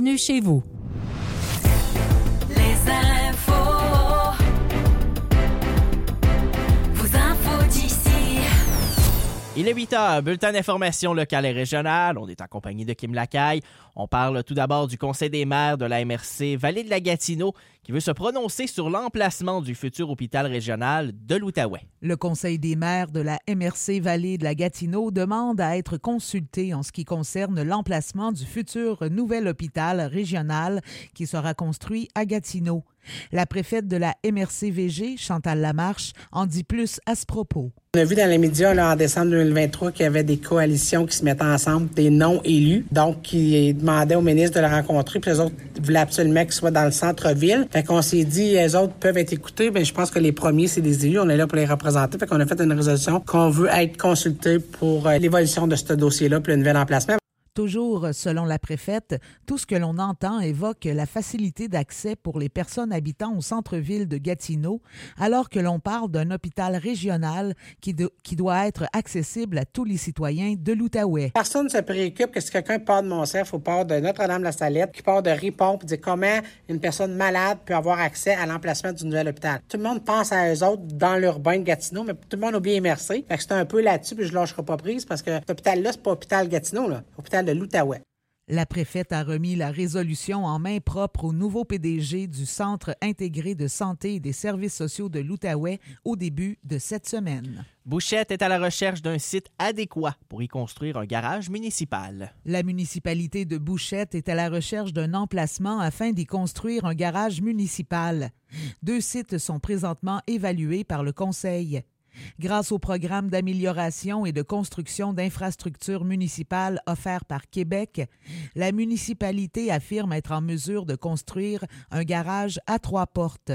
Bienvenue chez vous. Les infos. Vos infos d'ici. Il est 8 heures, bulletin d'information locale et régionale. On est en compagnie de Kim Lacaille. On parle tout d'abord du Conseil des maires de la MRC Vallée de la Gatineau qui veut se prononcer sur l'emplacement du futur hôpital régional de l'Outaouais. Le Conseil des maires de la MRC Vallée de la Gatineau demande à être consulté en ce qui concerne l'emplacement du futur nouvel hôpital régional qui sera construit à Gatineau. La préfète de la MRC-VG, Chantal Lamarche, en dit plus à ce propos. On a vu dans les médias là, en décembre 2023 qu'il y avait des coalitions qui se mettaient ensemble, des non-élus, donc qui demandaient au ministre de le rencontrer, puis les autres voulaient absolument qu'ils soient dans le centre-ville. Fait qu'on s'est dit, les autres peuvent être écoutés, mais je pense que les premiers, c'est des élus, on est là pour les représenter. Fait qu'on a fait une résolution qu'on veut être consulté pour euh, l'évolution de ce dossier-là, puis le nouvel emplacement. Toujours selon la préfète, tout ce que l'on entend évoque la facilité d'accès pour les personnes habitant au centre-ville de Gatineau, alors que l'on parle d'un hôpital régional qui, do- qui doit être accessible à tous les citoyens de l'Outaouais. Personne ne se préoccupe que si quelqu'un part de Monsef ou part de Notre-Dame-la-Salette, qui part de Ripon, puis dit comment une personne malade peut avoir accès à l'emplacement du nouvel hôpital. Tout le monde pense à eux autres dans l'urbain de Gatineau, mais tout le monde oublie MRC. Fait que c'est un peu là-dessus, puis je lâcherai pas prise, parce que cet hôpital-là, c'est pas hôpital Gatineau, là. Hôpital de l'Outaouais. La préfète a remis la résolution en main propre au nouveau PDG du Centre intégré de santé et des services sociaux de l'Outaouais au début de cette semaine. Bouchette est à la recherche d'un site adéquat pour y construire un garage municipal. La municipalité de Bouchette est à la recherche d'un emplacement afin d'y construire un garage municipal. Deux sites sont présentement évalués par le Conseil. Grâce au programme d'amélioration et de construction d'infrastructures municipales offert par Québec, la municipalité affirme être en mesure de construire un garage à trois portes.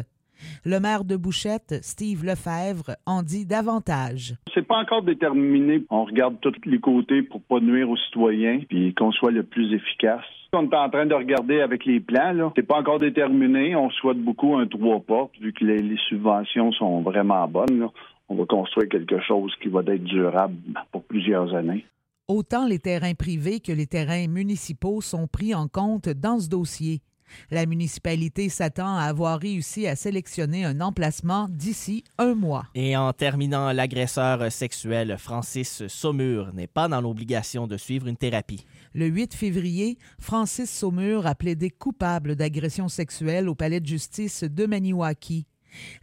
Le maire de Bouchette, Steve Lefebvre, en dit davantage. C'est pas encore déterminé. On regarde tous les côtés pour pas nuire aux citoyens puis qu'on soit le plus efficace. On est en train de regarder avec les plans. C'est pas encore déterminé. On souhaite beaucoup un trois portes vu que les, subventions sont vraiment bonnes. On va construire quelque chose qui va être durable pour plusieurs années. Autant les terrains privés que les terrains municipaux sont pris en compte dans ce dossier. La municipalité s'attend à avoir réussi à sélectionner un emplacement d'ici un mois. Et en terminant, l'agresseur sexuel Francis Saumur n'est pas dans l'obligation de suivre une thérapie. Le 8 février, Francis Saumur a plaidé coupable d'agression sexuelle au palais de justice de Maniwaki.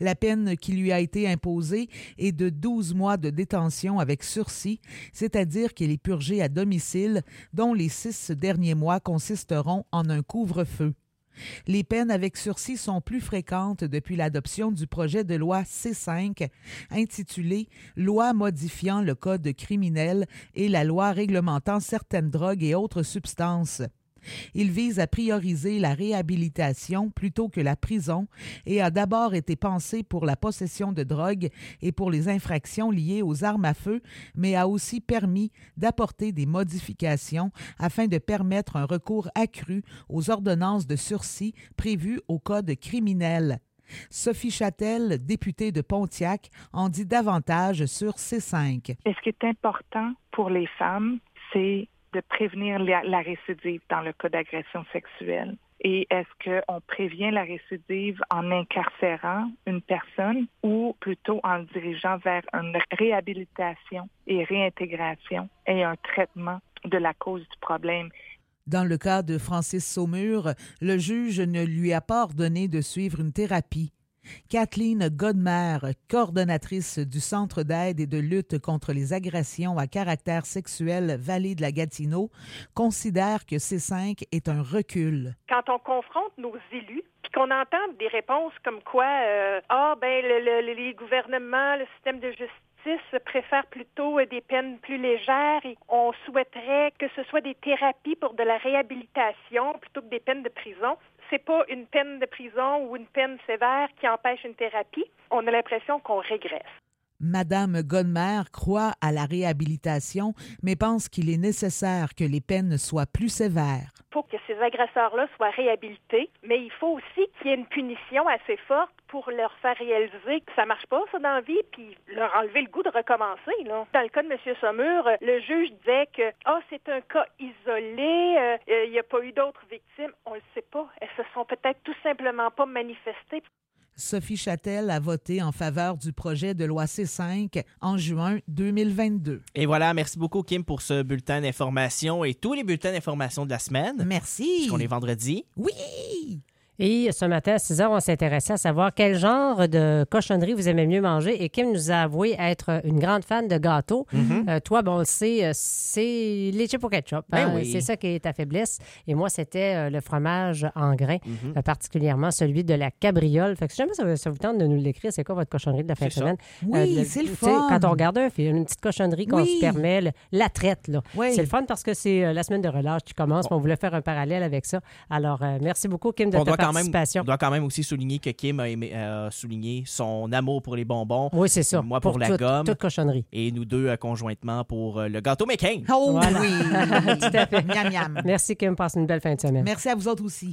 La peine qui lui a été imposée est de 12 mois de détention avec sursis, c'est-à-dire qu'il est purgé à domicile, dont les six derniers mois consisteront en un couvre-feu. Les peines avec sursis sont plus fréquentes depuis l'adoption du projet de loi C5 intitulé Loi modifiant le code criminel et la loi réglementant certaines drogues et autres substances. Il vise à prioriser la réhabilitation plutôt que la prison et a d'abord été pensé pour la possession de drogue et pour les infractions liées aux armes à feu, mais a aussi permis d'apporter des modifications afin de permettre un recours accru aux ordonnances de sursis prévues au Code criminel. Sophie Châtel, députée de Pontiac, en dit davantage sur C5. Et ce qui est important pour les femmes, c'est de prévenir la, récidive dans le cas d'agression sexuelle. Et est-ce qu'on prévient la récidive en incarcérant une personne ou plutôt en le dirigeant vers une réhabilitation et réintégration et un traitement de la cause du problème? Dans le cas de Francis Saumur, le juge ne lui a pas ordonné de suivre une thérapie. Kathleen Godmer, coordonnatrice du Centre d'aide et de lutte contre les agressions à caractère sexuel Vallée de la Gatineau, considère que C5 est un recul. Quand on confronte nos élus, puis qu'on entend des réponses comme quoi, euh, ah ben le- le- les gouvernements, le système de justice préfère plutôt euh, des peines plus légères et on souhaiterait que ce soit des thérapies pour de la réhabilitation plutôt que des peines de prison. C'est pas une peine de prison ou une peine sévère qui empêche une thérapie. On a l'impression qu'on régresse. Madame Godmer croit à la réhabilitation, mais pense qu'il est nécessaire que les peines soient plus sévères. Faut que ces agresseurs-là soient réhabilités, mais il faut aussi qu'il y ait une punition assez forte pour leur faire réaliser que ça marche pas, ça, dans la vie, puis leur enlever le goût de recommencer. Dans le cas de M. Saumur, euh, le juge disait que ah, c'est un cas isolé, euh, euh, il n'y a pas eu d'autres victimes. On le sait pas. Elles se sont peut-être tout simplement pas manifestées. Sophie Châtel a voté en faveur du projet de loi C5 en juin 2022. Et voilà, merci beaucoup Kim pour ce bulletin d'information et tous les bulletins d'information de la semaine. Merci. Puisqu'on est vendredi. Oui. Et ce matin à 6 heures, on s'intéressait à savoir quel genre de cochonnerie vous aimez mieux manger. Et Kim nous a avoué être une grande fan de gâteaux. Mhm. Euh, toi, bon, euh, c'est les chips au ketchup. Ben hein. oui. C'est ça qui est ta faiblesse. Et moi, c'était euh, le fromage en grains, Mhm. euh, particulièrement celui de la cabriole. Fait que si jamais ça, ça vous tente de nous l'écrire, c'est quoi votre cochonnerie de la fin de semaine? Oui, c'est le fun. Quand on regarde un film, une petite cochonnerie qu'on Oui. se permet, le- la traite, là. Oui. C'est le fun parce que c'est la semaine de relâche qui commence. On voulait faire un parallèle avec ça. Alors, euh, merci beaucoup, Kim, de On ta quand même, on doit quand même aussi souligner que Kim a aimé- euh, souligné son amour pour les bonbons. Oui, c'est ça. Moi, pour la gomme. Toute cochonnerie. Et nous deux euh, conjointement pour euh, le gâteau making. Oh Voilà. oui. Tout à fait. Miam, miam. Merci, Kim. Passe une belle fin de semaine. Merci à vous autres aussi.